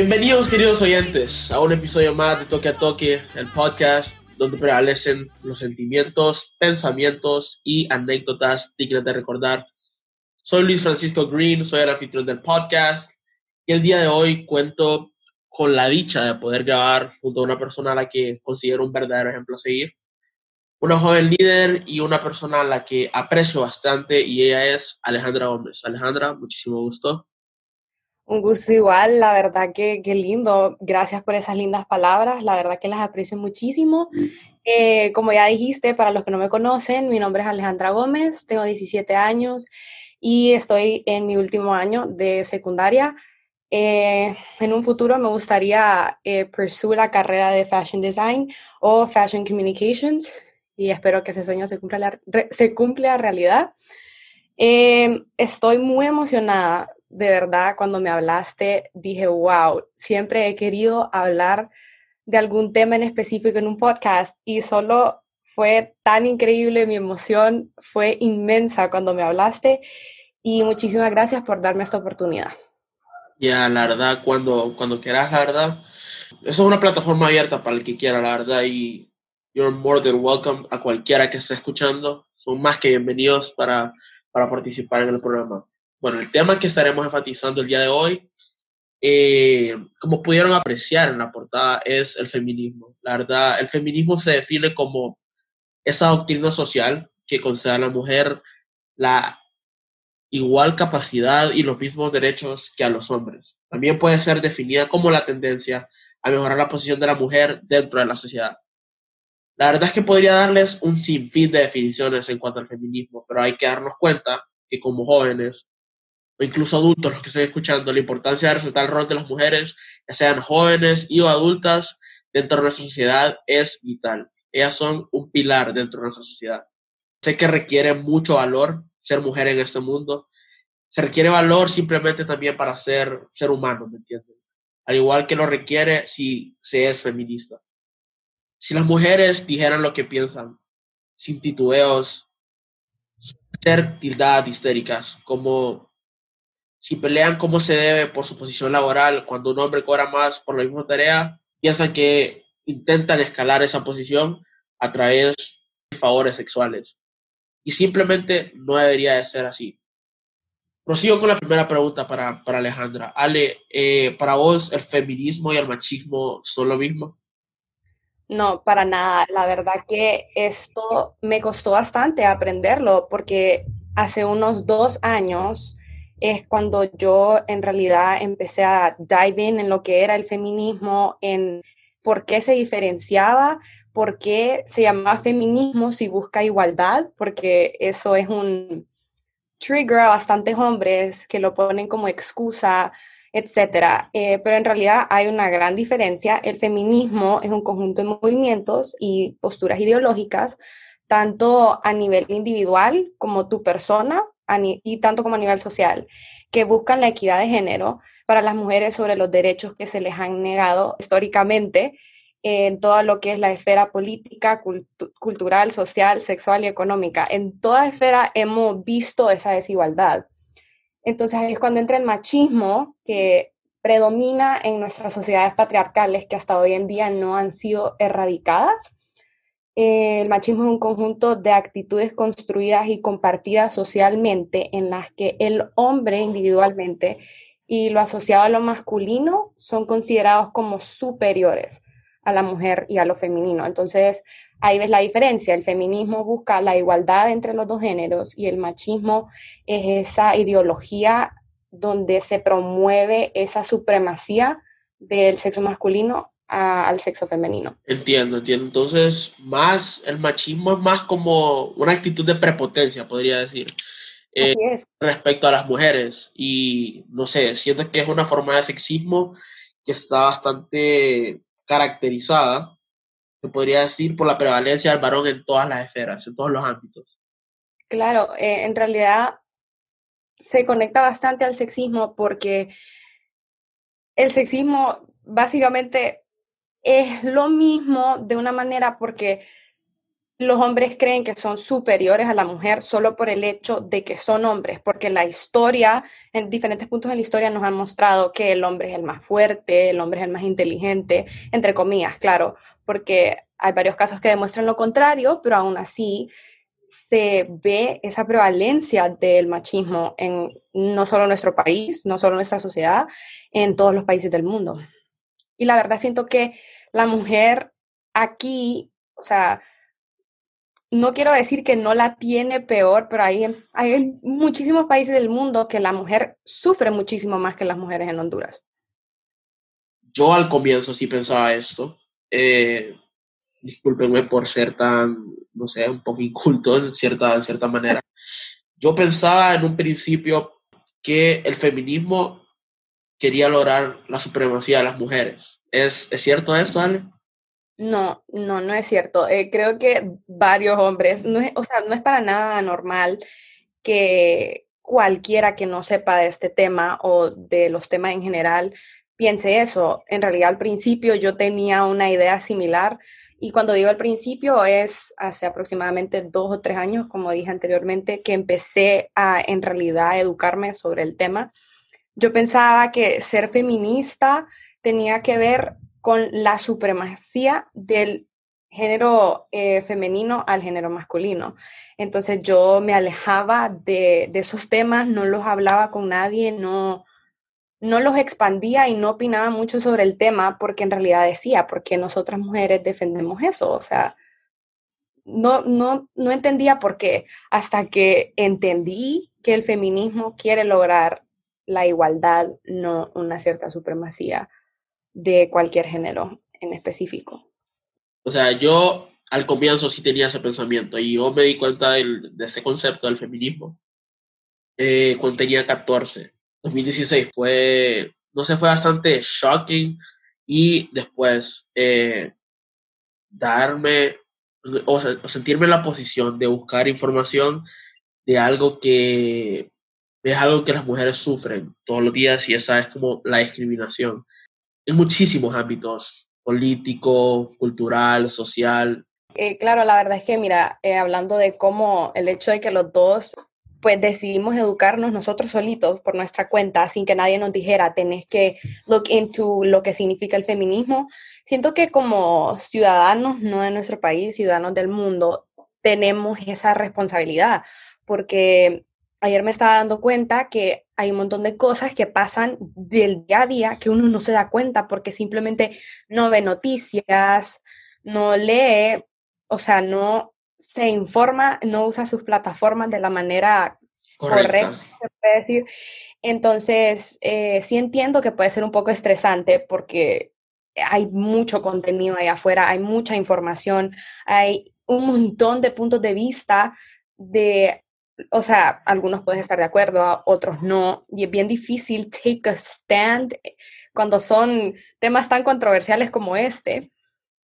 Bienvenidos, queridos oyentes, a un episodio más de Toque a Toque, el podcast donde prevalecen los sentimientos, pensamientos y anécdotas dignas de recordar. Soy Luis Francisco Green, soy el anfitrión del podcast y el día de hoy cuento con la dicha de poder grabar junto a una persona a la que considero un verdadero ejemplo a seguir. Una joven líder y una persona a la que aprecio bastante y ella es Alejandra Gómez. Alejandra, muchísimo gusto. Un gusto igual, la verdad que, qué lindo. Gracias por esas lindas palabras, la verdad que las aprecio muchísimo. Eh, como ya dijiste, para los que no me conocen, mi nombre es Alejandra Gómez, tengo 17 años y estoy en mi último año de secundaria. Eh, en un futuro me gustaría eh, la carrera de Fashion Design o Fashion Communications y espero que ese sueño se cumpla, se cumpla realidad. Eh, estoy muy emocionada de verdad, cuando me hablaste, dije, wow, siempre he querido hablar de algún tema en específico en un podcast y solo fue tan increíble, mi emoción fue inmensa cuando me hablaste y muchísimas gracias por darme esta oportunidad. Ya, la verdad, cuando, cuando quieras, la verdad, eso es una plataforma abierta para el que quiera, la verdad, y you're more than welcome a cualquiera que esté escuchando. Son más que bienvenidos para, para participar en el programa. Bueno, el tema que estaremos enfatizando el día de hoy, eh, como pudieron apreciar en la portada, es el feminismo. La verdad, el feminismo se define como esa doctrina social que concede a la mujer la igual capacidad y los mismos derechos que a los hombres. También puede ser definida como la tendencia a mejorar la posición de la mujer dentro de la sociedad. La verdad es que podría darles un sinfín de definiciones en cuanto al feminismo, pero hay que darnos cuenta que como jóvenes o incluso adultos, los que estén escuchando, la importancia de resaltar el rol de las mujeres, ya sean jóvenes o adultas, dentro de nuestra sociedad es vital. Ellas son un pilar dentro de nuestra sociedad. Sé que requiere mucho valor ser mujer en este mundo. Se requiere valor simplemente también para ser ser humano, ¿me entienden? Al igual que lo requiere si se es feminista. Si las mujeres dijeran lo que piensan, sin titubeos, ser tildadas histéricas, como si pelean como se debe por su posición laboral, cuando un hombre cobra más por la misma tarea, piensan que intentan escalar esa posición a través de favores sexuales. Y simplemente no debería de ser así. Prosigo con la primera pregunta para, para Alejandra. Ale, eh, ¿para vos el feminismo y el machismo son lo mismo? No, para nada. La verdad que esto me costó bastante aprenderlo porque hace unos dos años es cuando yo en realidad empecé a dive in en lo que era el feminismo, en por qué se diferenciaba, por qué se llamaba feminismo si busca igualdad, porque eso es un trigger a bastantes hombres que lo ponen como excusa, etcétera. Eh, pero en realidad hay una gran diferencia. El feminismo es un conjunto de movimientos y posturas ideológicas, tanto a nivel individual como tu persona, y tanto como a nivel social, que buscan la equidad de género para las mujeres sobre los derechos que se les han negado históricamente en todo lo que es la esfera política, cultural, social, sexual y económica. En toda esfera hemos visto esa desigualdad. Entonces es cuando entra el machismo que predomina en nuestras sociedades patriarcales que hasta hoy en día no han sido erradicadas el machismo es un conjunto de actitudes construidas y compartidas socialmente en las que el hombre individualmente y lo asociado a lo masculino son considerados como superiores a la mujer y a lo femenino. Entonces, ahí ves la diferencia. El feminismo busca la igualdad entre los dos géneros y el machismo es esa ideología donde se promueve esa supremacía del sexo masculino al sexo femenino. Entiendo, entiendo. Entonces, más el machismo es más como una actitud de prepotencia, podría decir, eh, respecto a las mujeres. Y no sé, siento que es una forma de sexismo que está bastante caracterizada, se podría decir, por la prevalencia del varón en todas las esferas, en todos los ámbitos. Claro, eh, en realidad se conecta bastante al sexismo porque el sexismo básicamente es lo mismo de una manera porque los hombres creen que son superiores a la mujer solo por el hecho de que son hombres, porque la historia, en diferentes puntos de la historia nos han mostrado que el hombre es el más fuerte, el hombre es el más inteligente, entre comillas, claro, porque hay varios casos que demuestran lo contrario, pero aún así se ve esa prevalencia del machismo en no solo nuestro país, no solo nuestra sociedad, en todos los países del mundo. Y la verdad siento que la mujer aquí, o sea, no quiero decir que no la tiene peor, pero hay, hay muchísimos países del mundo que la mujer sufre muchísimo más que las mujeres en Honduras. Yo al comienzo sí pensaba esto. Eh, discúlpenme por ser tan, no sé, un poco inculto en cierta, en cierta manera. Yo pensaba en un principio que el feminismo quería lograr la supremacía de las mujeres. ¿Es, ¿es cierto esto, Ale? No, no, no es cierto. Eh, creo que varios hombres, no es, o sea, no es para nada normal que cualquiera que no sepa de este tema o de los temas en general piense eso. En realidad, al principio yo tenía una idea similar y cuando digo al principio es hace aproximadamente dos o tres años, como dije anteriormente, que empecé a en realidad educarme sobre el tema. Yo pensaba que ser feminista tenía que ver con la supremacía del género eh, femenino al género masculino. Entonces yo me alejaba de, esos temas, no los hablaba con nadie, no, no los expandía y no opinaba mucho sobre el tema porque en realidad decía, porque nosotras mujeres defendemos eso, o sea, no, no, no entendía por qué, hasta que entendí que el feminismo quiere lograr la igualdad, no una cierta supremacía de cualquier género en específico. O sea, yo al comienzo sí tenía ese pensamiento y yo me di cuenta de ese concepto del feminismo eh, cuando tenía 14. 2016 fue, no sé, fue bastante shocking y después eh, darme o, o sentirme en la posición de buscar información de algo que es algo que las mujeres sufren todos los días y esa es como la discriminación en muchísimos ámbitos, político, cultural, social. Eh, claro, la verdad es que, mira, eh, hablando de cómo el hecho de que los dos, pues decidimos educarnos nosotros solitos por nuestra cuenta, sin que nadie nos dijera, tenés que look into lo que significa el feminismo, siento que como ciudadanos, no de nuestro país, ciudadanos del mundo, tenemos esa responsabilidad, porque ayer me estaba dando cuenta que hay un montón de cosas que pasan del día a día que uno no se da cuenta porque simplemente no ve noticias, no lee, o sea, no se informa, no usa sus plataformas de la manera correcta, se puede decir. Entonces, eh, sí entiendo que puede ser un poco estresante porque hay mucho contenido ahí afuera, hay mucha información, hay un montón de puntos de vista de o sea, algunos pueden estar de acuerdo, otros no, y es bien difícil take a stand cuando son temas tan controversiales como este,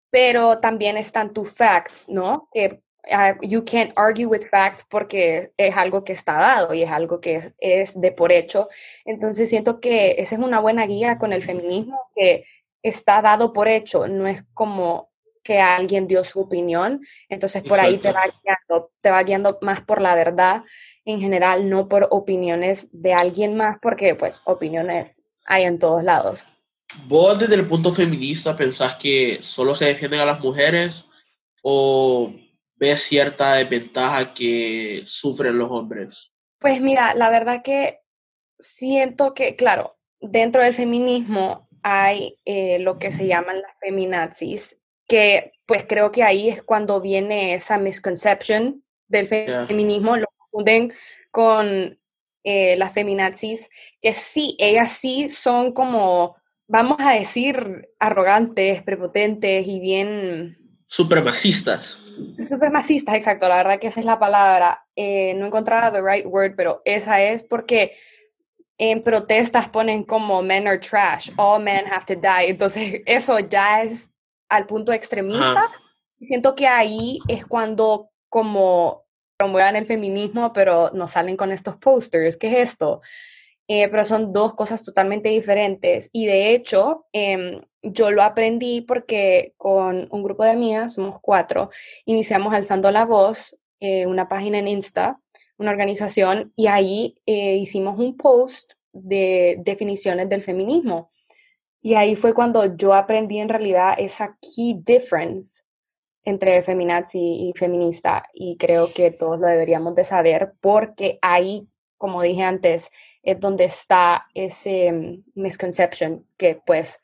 pero también están tus facts, ¿no? Que ah, you can't argue with facts porque es algo que está dado y es algo que es, de por hecho. Entonces siento que esa es una buena guía con el feminismo que está dado por hecho, no es como que alguien dio su opinión, entonces por ahí te va, guiando, te va guiando más por la verdad en general, no por opiniones de alguien más, porque pues opiniones hay en todos lados. ¿Vos desde el punto feminista pensás que solo se defienden a las mujeres o ves cierta desventaja que sufren los hombres? Pues mira, la verdad que siento que, claro, dentro del feminismo hay eh, lo que se llaman las feminazis, que pues creo que ahí es cuando viene esa misconception del feminismo, lo confunden con eh, las feminazis, que sí, ellas sí son como, vamos a decir, arrogantes, prepotentes y bien... Supremacistas. Supremacistas, exacto, la verdad que esa es la palabra. Eh, no encontraba the right word, pero esa es porque en protestas ponen como men are trash, all men have to die. Entonces, eso ya es al punto extremista. Siento que ahí es cuando como promuevan el feminismo, pero nos salen con estos posters. ¿Qué es esto? Eh, pero son dos cosas totalmente diferentes. Y de hecho, em, yo lo aprendí porque con un grupo de amigas, somos cuatro, iniciamos Alzando la Voz, eh, una página en Insta, una organización, y ahí eh, hicimos un post de definiciones del feminismo. Y ahí fue cuando yo aprendí en realidad esa key difference entre feminazi y feminista y creo que todos lo deberíamos de saber porque ahí, como dije antes, es donde está ese mm, misconception que pues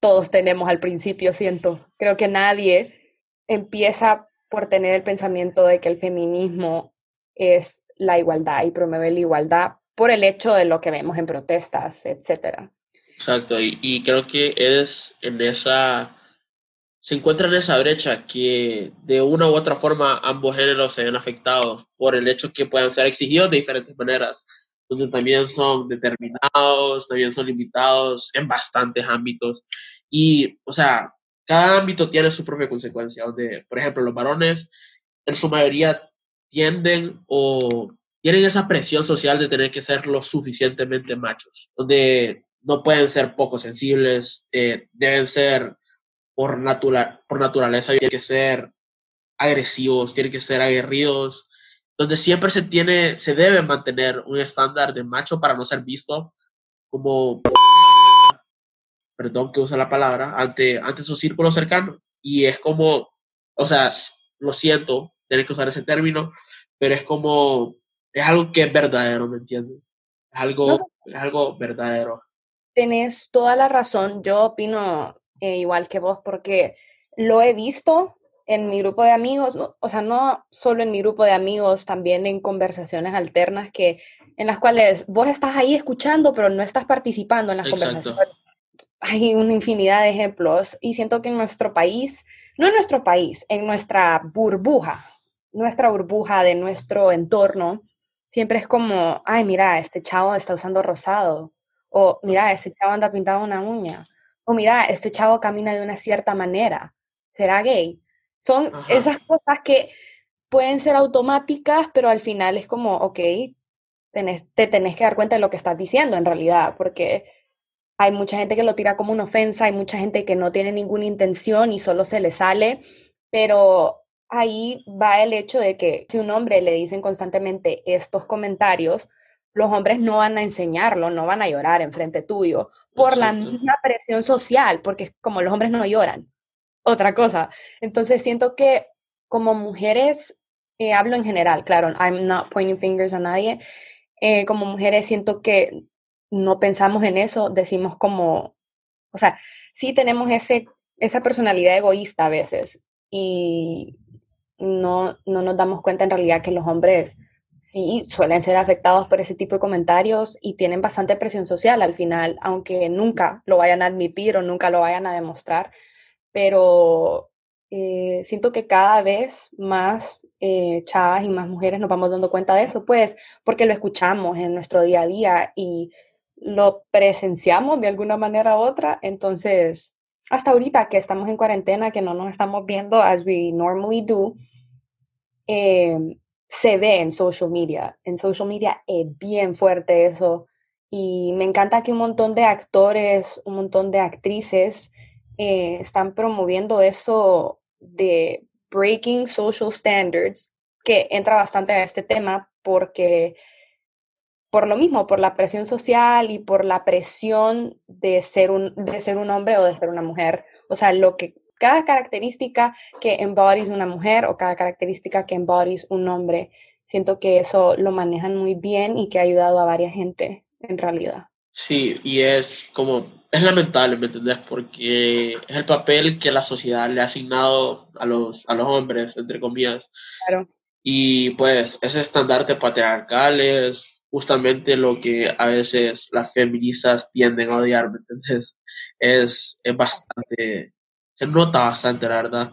todos tenemos al principio, siento. Creo que nadie empieza por tener el pensamiento de que el feminismo es la igualdad y promueve la igualdad por el hecho de lo que vemos en protestas, etcétera. Exacto, y, creo que es en esa se encuentra en esa brecha que de una u otra forma ambos géneros se ven afectados por el hecho que puedan ser exigidos de diferentes maneras, donde también son determinados, también son limitados en bastantes ámbitos. Y, o sea, cada ámbito tiene su propia consecuencia, donde, por ejemplo, los varones en su mayoría tienden o tienen esa presión social de tener que ser lo suficientemente machos, donde no pueden ser poco sensibles, eh, deben ser por, natural, por naturaleza tienen que ser agresivos, tienen que ser aguerridos, donde siempre se tiene, se debe mantener un estándar de macho para no ser visto como, perdón que use la palabra, ante, ante su círculo cercano. Y es como, o sea, lo siento, tener que usar ese término, pero es como, es algo que es verdadero, ¿me entiendes? Es algo, es algo verdadero. Tenés toda la razón, yo opino eh, igual que vos, porque lo he visto en mi grupo de amigos, o sea, no solo en mi grupo de amigos, también en conversaciones alternas que en las cuales vos estás ahí escuchando, pero no estás participando en las conversaciones. Hay una infinidad de ejemplos y siento que en nuestro país, no en nuestro país, en nuestra burbuja, nuestra burbuja de nuestro entorno, siempre es como, ay, mira, este chavo está usando rosado, o mira, este chavo anda pintando una uña, o mira, este chavo camina de una cierta manera, ¿será gay? Son esas cosas que pueden ser automáticas, pero al final es como, ok, te tenés que dar cuenta de lo que estás diciendo en realidad, porque hay mucha gente que lo tira como una ofensa, hay mucha gente que no tiene ninguna intención y solo se le sale, pero ahí va el hecho de que si un hombre le dicen constantemente estos comentarios, los hombres no van a enseñarlo, no van a llorar en frente tuyo por la misma presión social, porque como los hombres no lloran, otra cosa. Entonces siento que como mujeres, eh, hablo en general, claro, I'm not pointing fingers a nadie, eh, como mujeres siento que no pensamos en eso, decimos como, o sea, sí tenemos ese, esa personalidad egoísta a veces y no, no nos damos cuenta en realidad que los hombres sí suelen ser afectados por ese tipo de comentarios y tienen bastante presión social al final, aunque nunca lo vayan a admitir o nunca lo vayan a demostrar. Pero eh, siento que cada vez más eh, chavas y más mujeres nos vamos dando cuenta de eso, pues porque lo escuchamos en nuestro día a día y lo presenciamos de alguna manera u otra. Entonces, hasta ahorita que estamos en cuarentena, que no nos estamos viendo as we normally do, eh, se ve en social media. En social media es bien fuerte eso. Y me encanta que un montón de actores, un montón de actrices eh, están promoviendo eso de breaking social standards, que entra bastante a este tema porque por lo mismo, por la presión social y por la presión de ser un, de ser un hombre o de ser una mujer. O sea, lo que cada característica que embodies una mujer o cada característica que embodies un hombre. Siento que eso lo manejan muy bien y que ha ayudado a varias gente en realidad. Sí, y es como, es lamentable, ¿me entendés? Porque es el papel que la sociedad le ha asignado a los, a los hombres, entre comillas. Claro. Y pues ese estandarte patriarcal es justamente lo que a veces las feministas tienden a odiar, ¿me entendés? Es, es bastante, se nota bastante, la verdad.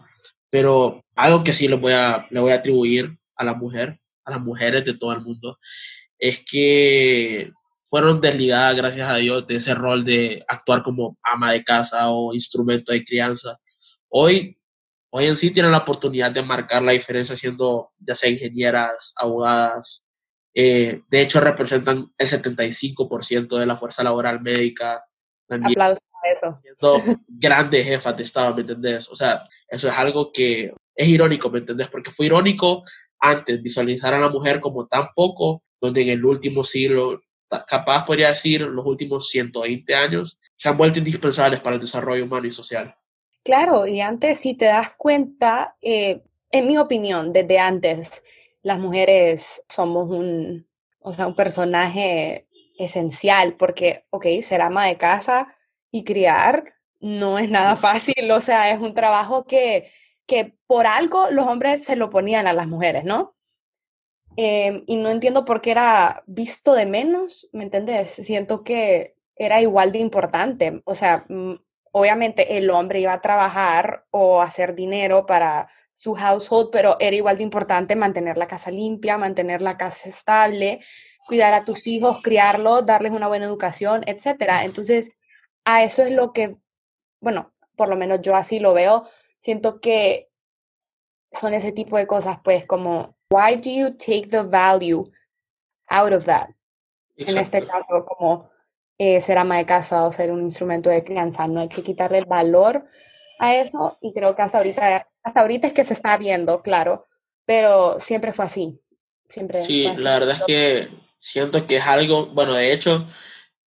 Pero algo que sí le voy a, le voy a atribuir a la mujer, a las mujeres de todo el mundo, es que fueron desligadas, gracias a Dios, de ese rol de actuar como ama de casa o instrumento de crianza. Hoy, hoy en sí tienen la oportunidad de marcar la diferencia siendo ya sea ingenieras, abogadas. Eh, de hecho, representan el 75% de la fuerza laboral médica. También. Aplausos eso. Siendo grandes jefas de Estado, ¿me entendés? O sea, eso es algo que es irónico, ¿me entendés? Porque fue irónico antes visualizar a la mujer como tan poco, donde en el último siglo, capaz podría decir los últimos 120 años, se han vuelto indispensables para el desarrollo humano y social. Claro, y antes si te das cuenta, eh, en mi opinión, desde antes, las mujeres somos un, o sea, un personaje esencial, porque, ok, ser ama de casa y criar no es nada fácil, o sea, es un trabajo que, que por algo los hombres se lo ponían a las mujeres, ¿no? Em, y no entiendo por qué era visto de menos, ¿me entiendes? Siento que era igual de importante, o sea, mm, obviamente el hombre iba a trabajar o hacer dinero para su household, pero era igual de importante mantener la casa limpia, mantener la casa estable, cuidar a tus hijos, criarlos, darles una buena educación, etcétera. Entonces, a eso es lo que, bueno, por lo menos yo así lo veo, siento que son ese tipo de cosas, pues como, why do you take the value out of that? En este caso, como eh, ser ama de casa o ser un instrumento de crianza. No hay que quitarle el valor a eso y creo que hasta ahorita, hasta ahorita es que se está viendo, claro, pero siempre fue así. Siempre sí, la verdad es que siento que es algo, bueno, de hecho,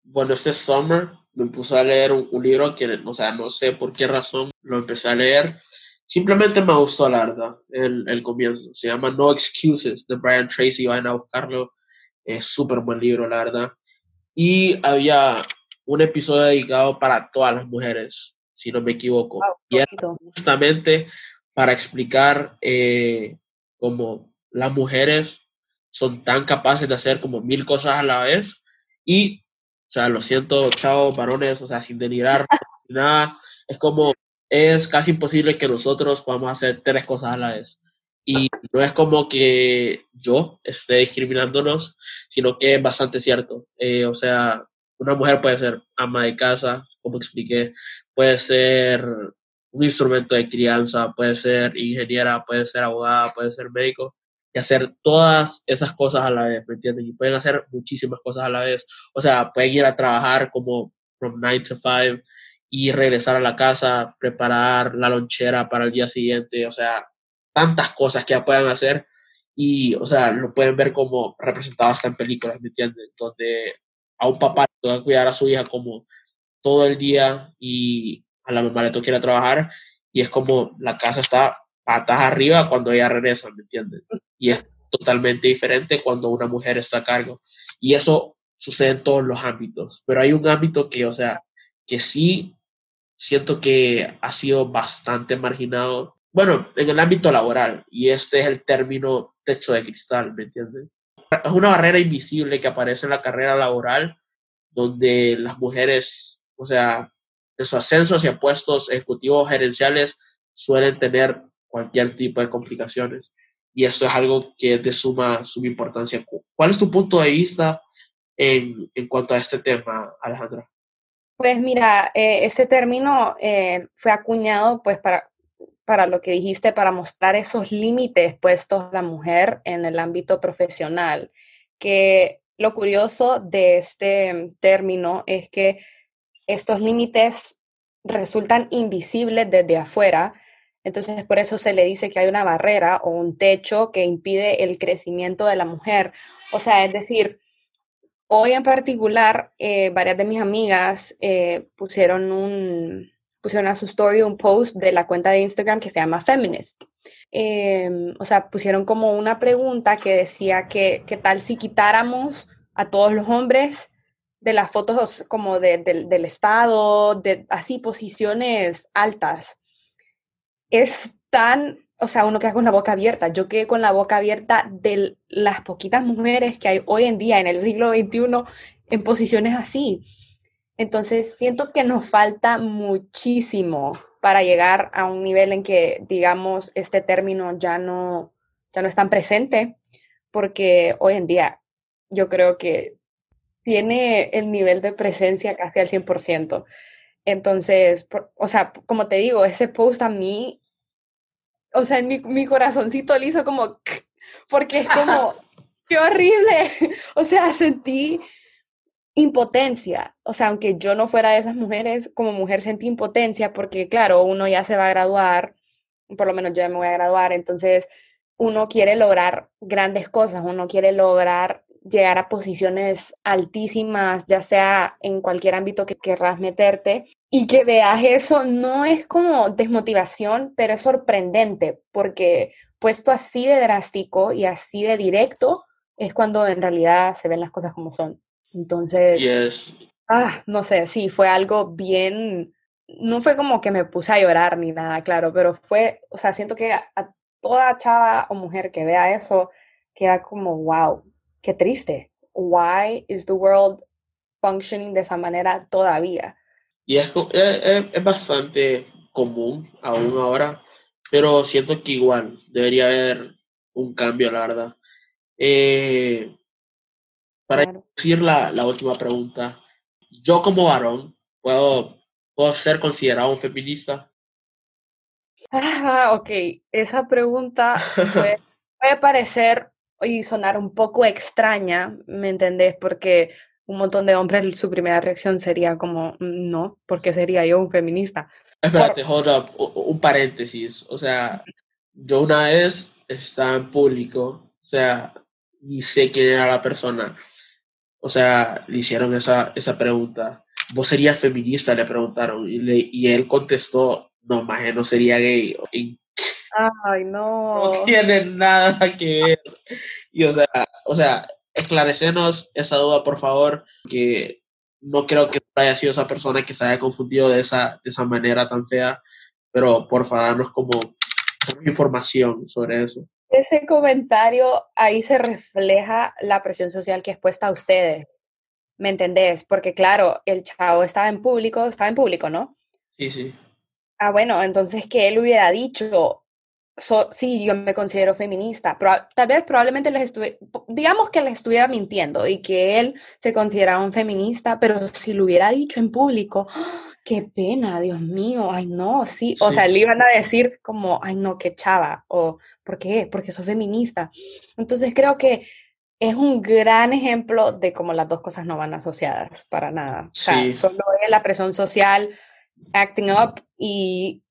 bueno, este summer me puse a leer un, libro que, o sea, no sé por qué razón lo empecé a leer. Simplemente me gustó, la verdad, el, el comienzo. Se llama No Excuses de Brian Tracy. Vayan a buscarlo. Es súper buen libro, la verdad y había un episodio dedicado para todas las mujeres, si no me equivoco. y era justamente para explicar eh, cómo las mujeres son tan capaces de hacer como mil cosas a la vez y, o sea, lo siento, chao, varones, o sea, sin denigrar nada, es como, es casi imposible que nosotros podamos hacer tres cosas a la vez. Y no es como que yo esté discriminándonos, sino que es bastante cierto. Eh, o sea, una mujer puede ser ama de casa, como expliqué, puede ser un instrumento de crianza, puede ser ingeniera, puede ser abogada, puede ser médico, hacer todas esas cosas a la vez, ¿me entienden? Y pueden hacer muchísimas cosas a la vez. O sea, pueden ir a trabajar como from 9 to 5 y regresar a la casa, preparar la lonchera para el día siguiente, o sea, tantas cosas que ya puedan hacer y, o sea, lo pueden ver como representado hasta en películas, ¿me entienden? Donde a un papá le toca cuidar a su hija como todo el día y a la mamá le toca ir a trabajar y es como la casa está patas arriba cuando ella regresa, ¿me entienden? Y es totalmente diferente cuando una mujer está a cargo. Y eso sucede en todos los ámbitos, pero hay un ámbito que, o sea, que sí siento que ha sido bastante marginado bueno, en el ámbito laboral, y este es el término techo de cristal, ¿me entiendes? Es una barrera invisible que aparece en la carrera laboral, donde las mujeres, o sea, en sus ascensos y puestos ejecutivos gerenciales suelen tener cualquier tipo de complicaciones. Y eso es algo que es de suma, suma importancia. ¿Cuál es tu punto de vista en, en cuanto a este tema, Alejandra? Pues mira, eh, ese término eh, fue acuñado pues para para lo que dijiste, para mostrar esos límites puestos a la mujer en el ámbito profesional, que lo curioso de este término es que estos límites resultan invisibles desde afuera, entonces por eso se le dice que hay una barrera o un techo que impide el crecimiento de la mujer. O sea, es decir, hoy en particular, eh, varias de mis amigas eh, pusieron un, pusieron a su story un post de la cuenta de Instagram que se llama Feminist. Em, o sea, pusieron como una pregunta que decía que qué tal si quitáramos a todos los hombres de las fotos como del Estado, de así posiciones altas. Es tan, o sea, uno queda con la boca abierta. Yo quedé con la boca abierta de las poquitas mujeres que hay hoy en día en el siglo XXI en posiciones así. Entonces, siento que nos falta muchísimo para llegar a un nivel en que, digamos, este término ya no, ya no es tan presente, porque hoy en día yo creo que tiene el nivel de presencia casi al 100%. Entonces, o sea, como te digo, ese post a mí, o sea, en mi, mi corazoncito le hizo como, porque es como, qué horrible. O sea, sentí impotencia. O sea, aunque yo no fuera de esas mujeres, como mujer sentí impotencia porque, claro, uno ya se va a graduar, por lo menos yo ya me voy a graduar, entonces uno quiere lograr grandes cosas, uno quiere lograr llegar a posiciones altísimas, ya sea en cualquier ámbito que querrás meterte, y que veas eso no es como desmotivación, pero es sorprendente, porque puesto así de drástico y así de directo, es cuando en realidad se ven las cosas como son. Entonces, ah, no sé, sí, fue algo bien, no fue como que me puse a llorar ni nada, claro, pero fue, o sea, siento que a, toda chava o mujer que vea eso, queda como, wow, qué triste. Why is the world functioning de esa manera todavía? Y es, es, es bastante común aún ahora, pero siento que igual debería haber un cambio, la verdad. Eh, para decir la, la, última pregunta, yo como varón, ¿puedo, ¿puedo ser considerado un feminista? Ah, ok, esa pregunta puede, puede parecer y sonar un poco extraña, ¿me entendés? Porque un montón de hombres su primera reacción sería como, mm, no, porque sería yo un feminista. Espérate, hold up, un paréntesis. O sea, yo una vez estaba en público, o sea, ni sé quién era la persona, o sea, le hicieron esa, esa pregunta. ¿Vos serías feminista? Le preguntaron. Y, le, y él contestó, no, más no sería gay. Ay, no. No tiene nada que ver. Y o sea, o sea, esclarecenos esa duda, por favor, que no creo que haya sido esa persona que se haya confundido de esa, de esa manera tan fea, pero por favor, darnos como información sobre eso ese comentario, ahí se refleja la presión social que es puesta a ustedes. ¿Me entendés? Porque claro, el chavo estaba en público, estaba en público, ¿no? Sí, sí. Ah, bueno, entonces que él hubiera dicho, sí, yo me considero feminista, pero tal vez probablemente les estuve, digamos que les estuviera mintiendo y que él se consideraba un feminista, pero si lo hubiera dicho en público, qué pena, Dios mío, ay no, sí, o sea, le iban a decir como, ay no, qué chava, o ¿por qué? Porque sos feminista. Entonces creo que es un gran ejemplo de cómo las dos cosas no van asociadas para nada. O sea, solo es la presión social, acting up y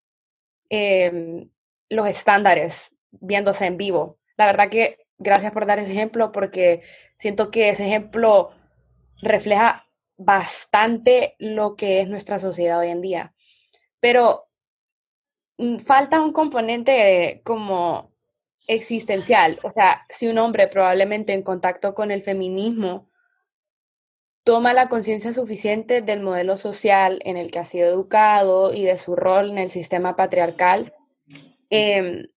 em, los estándares viéndose en vivo. La verdad que gracias por dar ese ejemplo porque siento que ese ejemplo refleja bastante lo que es nuestra sociedad hoy en día. Pero mm, falta un componente como existencial. O sea, si un hombre probablemente en contacto con el feminismo toma la conciencia suficiente del modelo social en el que ha sido educado y de su rol en el sistema patriarcal, em,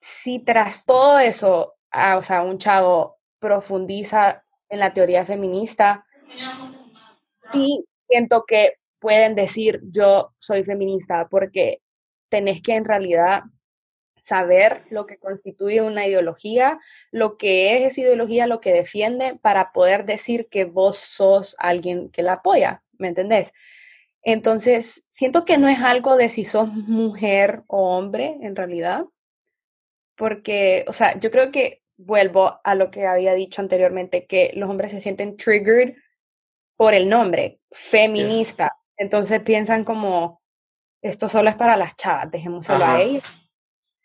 si tras todo eso, ah, o sea, un chavo profundiza en la teoría feminista, sí siento que pueden decir yo soy feminista porque tenés que en realidad saber lo que constituye una ideología, lo que es esa ideología, lo que defiende, para poder decir que vos sos alguien que la apoya, ¿me entendés? Entonces, siento que no es algo de si sos mujer o hombre, en realidad, porque, o sea, yo creo que vuelvo a lo que había dicho anteriormente, que los hombres se sienten triggered por el nombre, feminista. Entonces piensan como, esto solo es para las chavas, dejémoselo a ellas.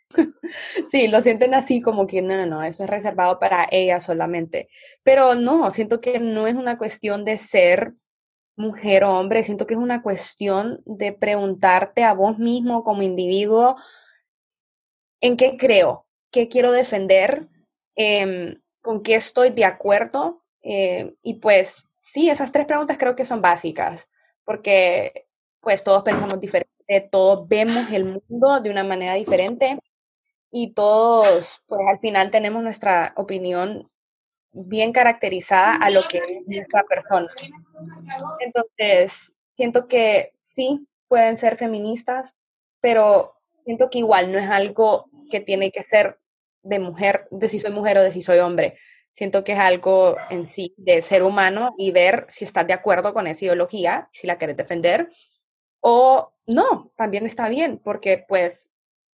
sí, lo sienten así como que no, no, no, eso es reservado para ellas solamente. Pero no, siento que no es una cuestión de ser mujer o hombre, siento que es una cuestión de preguntarte a vos mismo como individuo en qué creo, qué quiero defender, em, con qué estoy de acuerdo eh, y pues Sí, esas tres preguntas creo que son básicas, porque pues todos pensamos diferente, todos vemos el mundo de una manera diferente y todos pues al final tenemos nuestra opinión bien caracterizada a lo que es nuestra persona. Entonces, siento que sí, pueden ser feministas, pero siento que igual no es algo que tiene que ser de mujer, de si soy mujer o de si soy hombre. Siento que es algo en sí de ser humano y ver si estás de acuerdo con esa ideología, si la quieres defender, o no, también está bien, porque pues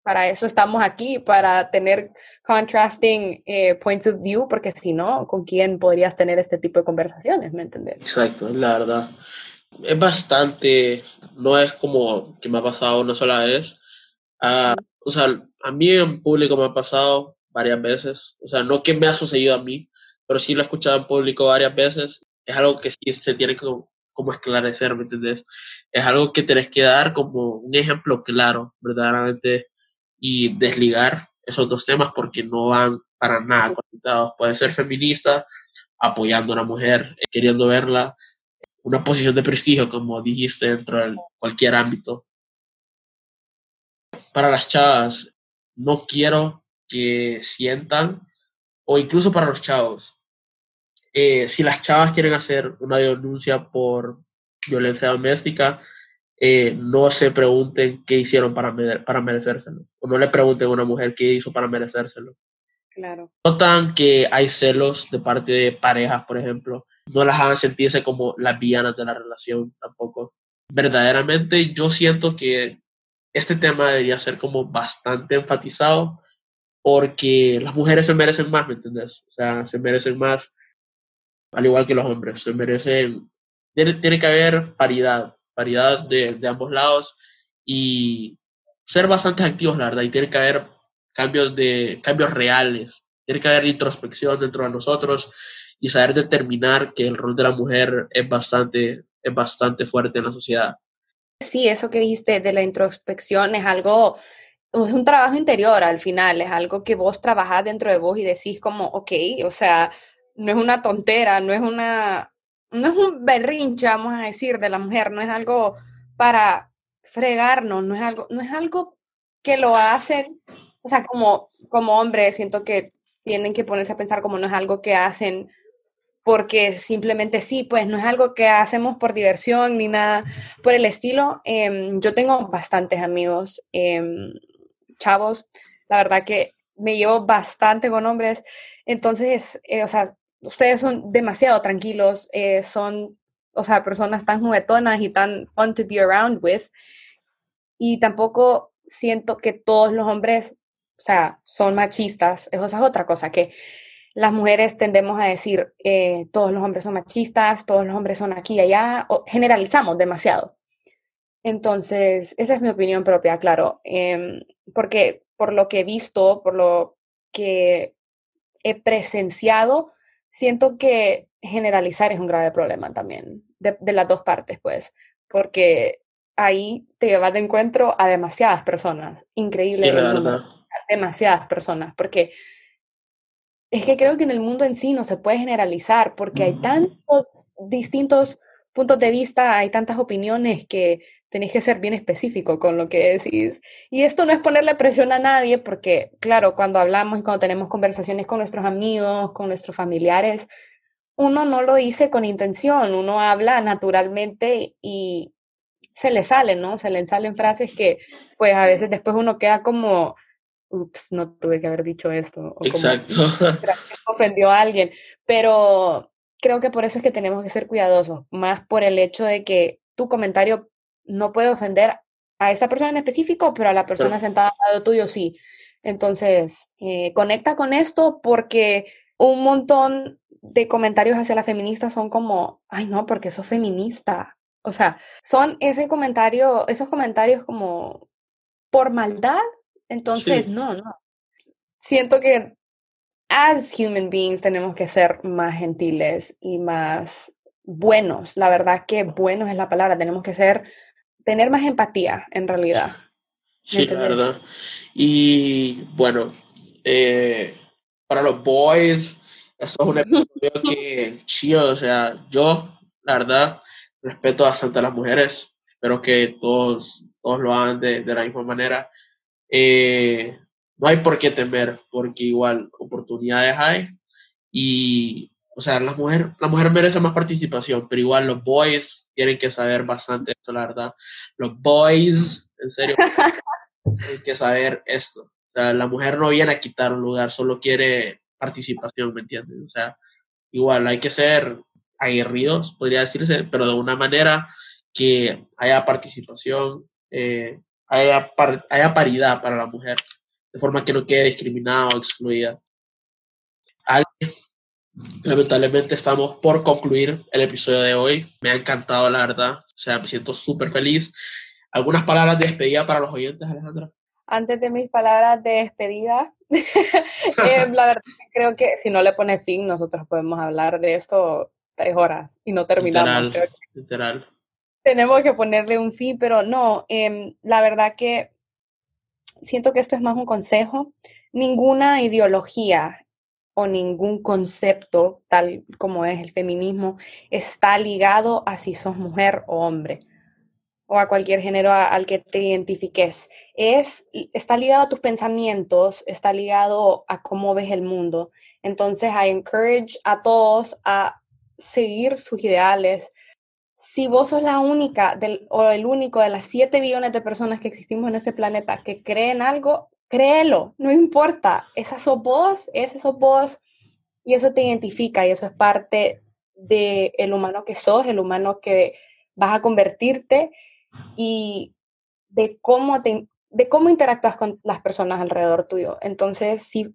para eso estamos aquí, para tener contrasting eh, points of view, porque si no, ¿con quién podrías tener este tipo de conversaciones? ¿Me entiendes? Exacto, la verdad. Es bastante, no es como que me ha pasado una sola vez. Ah, o sea, a mí en público me ha pasado varias veces. O sea, no que me ha sucedido a mí, pero sí lo he escuchado en público varias veces. Es algo que sí se tiene que como esclarecer, ¿me entiendes? Es algo que tenés que dar como un ejemplo claro, verdaderamente y desligar esos dos temas porque no van para nada conectados. Puede ser feminista, apoyando a una mujer, eh, queriendo verla, una posición de prestigio, como dijiste, dentro de cualquier ámbito. Para las chavas, no quiero que sientan, o incluso para los chavos, eh, si las chavas quieren hacer una denuncia por violencia doméstica, eh, no se pregunten qué hicieron para, para merecérselo. O no le pregunten a una mujer qué hizo para merecérselo. Claro. Notan que hay celos de parte de parejas, por ejemplo. No las hagan sentirse como las villanas de la relación tampoco. Verdaderamente yo siento que este tema debería ser como bastante enfatizado porque las mujeres se merecen más, ¿me entiendes? O sea, se merecen más, al igual que los hombres, se merecen, tiene, tiene que haber paridad, variedad de, ambos lados y ser bastante activos, la verdad, y tiene que haber cambios, de, cambios reales, tiene que haber introspección dentro de nosotros y saber determinar que el rol de la mujer es bastante, es bastante fuerte en la sociedad. Sí, eso que dijiste de la introspección es algo, es un trabajo interior al final, es algo que vos trabajás dentro de vos y decís como, ok, o sea, no es una tontera, no es una, no es un berrinche, vamos a decir, de la mujer, no es algo para fregarnos, no es algo, no es algo que lo hacen, o sea, como, como hombre, siento que tienen que ponerse a pensar como no es algo que hacen porque simplemente sí, pues no es algo que hacemos por diversión ni nada por el estilo. Em, yo tengo bastantes amigos em, chavos, la verdad que me llevo bastante con hombres, entonces, eh, o sea, ustedes son demasiado tranquilos, eh, son, o sea, personas tan juguetonas y tan fun to be around with. Y tampoco siento que todos los hombres, o sea, son machistas. Esa es otra cosa, que las mujeres tendemos a decir, eh, todos los hombres son machistas, todos los hombres son aquí y allá, generalizamos demasiado. Entonces, esa es mi opinión propia, claro, em, porque por lo que he visto, por lo que he presenciado, siento que generalizar es un grave problema también, de, las dos partes, pues, porque ahí te llevas de encuentro a demasiadas personas, increíble, demasiadas personas, porque es que creo que en el mundo en sí no se puede generalizar, porque hay tantos distintos puntos de vista, hay tantas opiniones que tenéis que ser bien específico con lo que decís. Y esto no es ponerle presión a nadie, porque claro, cuando hablamos y cuando tenemos conversaciones con nuestros amigos, con nuestros familiares, uno no lo dice con intención, uno habla naturalmente y se le salen, ¿no? Se le salen frases que pues a veces después uno queda como, ups, no tuve que haber dicho esto. O Exacto. ofendió a alguien, pero creo que por eso es que tenemos que ser cuidadosos, más por el hecho de que tu comentario no puede ofender a esa persona en específico, pero a la persona sentada al lado tuyo sí. Entonces, eh, conecta con esto porque un montón de comentarios hacia la feminista son como, ay no, porque sos feminista. O sea, son ese comentario, esos comentarios como por maldad. Entonces, no, no. Siento que as human beings tenemos que ser más gentiles y más buenos. La verdad que buenos es la palabra. Tenemos que ser tener más empatía, en realidad. Sí, la verdad. Y bueno, eh, para los boys, eso es un episodio que chido, o sea, yo, la verdad, respeto bastante a las mujeres, espero que todos, todos lo hagan de, de la misma manera. Eh, no hay por qué temer, porque igual oportunidades hay y o sea, la mujer, la mujer merece más participación, pero igual los boys tienen que saber bastante esto, la verdad. Los boys, en serio, tienen que saber esto. O sea, la mujer no viene a quitar un lugar, solo quiere participación, ¿me entiendes? O sea, igual hay que ser aguerridos, podría decirse, pero de una manera que haya participación, eh, haya, haya paridad para la mujer, de forma que no quede discriminada o excluida. Lamentablemente estamos por concluir el episodio de hoy. Me ha encantado, la verdad. O sea, me siento súper feliz. ¿Algunas palabras de despedida para los oyentes, Alejandra? Antes de mis palabras de despedida, eh, la verdad creo que si no le pone fin, nosotros podemos hablar de esto tres horas y no terminamos. Literal. Tenemos que ponerle un fin, pero no, em, la verdad que siento que esto es más un consejo. Ninguna ideología o ningún concepto, tal como es el feminismo, está ligado a si sos mujer o hombre o a cualquier género al que te identifiques. Es, está ligado a tus pensamientos, está ligado a cómo ves el mundo. Entonces, I encourage a todos a seguir sus ideales. Si vos sos la única del, o el único de las 7 billones de personas que existimos en este planeta que creen algo, créelo, no importa. Esa sos vos, ese sos vos y eso te identifica y eso es parte del el humano que sos, el humano que vas a convertirte y de cómo, te, de cómo interactúas con las personas alrededor tuyo. Entonces, si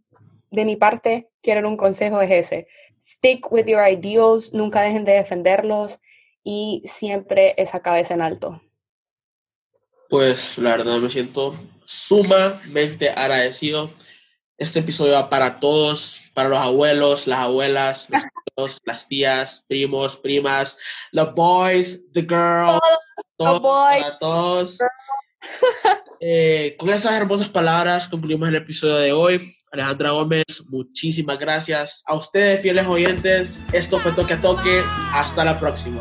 de mi parte quieren un consejo es ese, stick with your ideals, nunca dejen de defenderlos y siempre esa cabeza en alto. Pues la verdad me siento sumamente agradecido. Este episodio va para todos, para los abuelos, las abuelas, los las tías, primos, primas, los boys, the girls, todos, para todos. Eh, con estas hermosas palabras concluimos el episodio de hoy. Alejandra Gómez, muchísimas gracias. A ustedes, fieles oyentes, esto fue Toque a Toque. Hasta la próxima.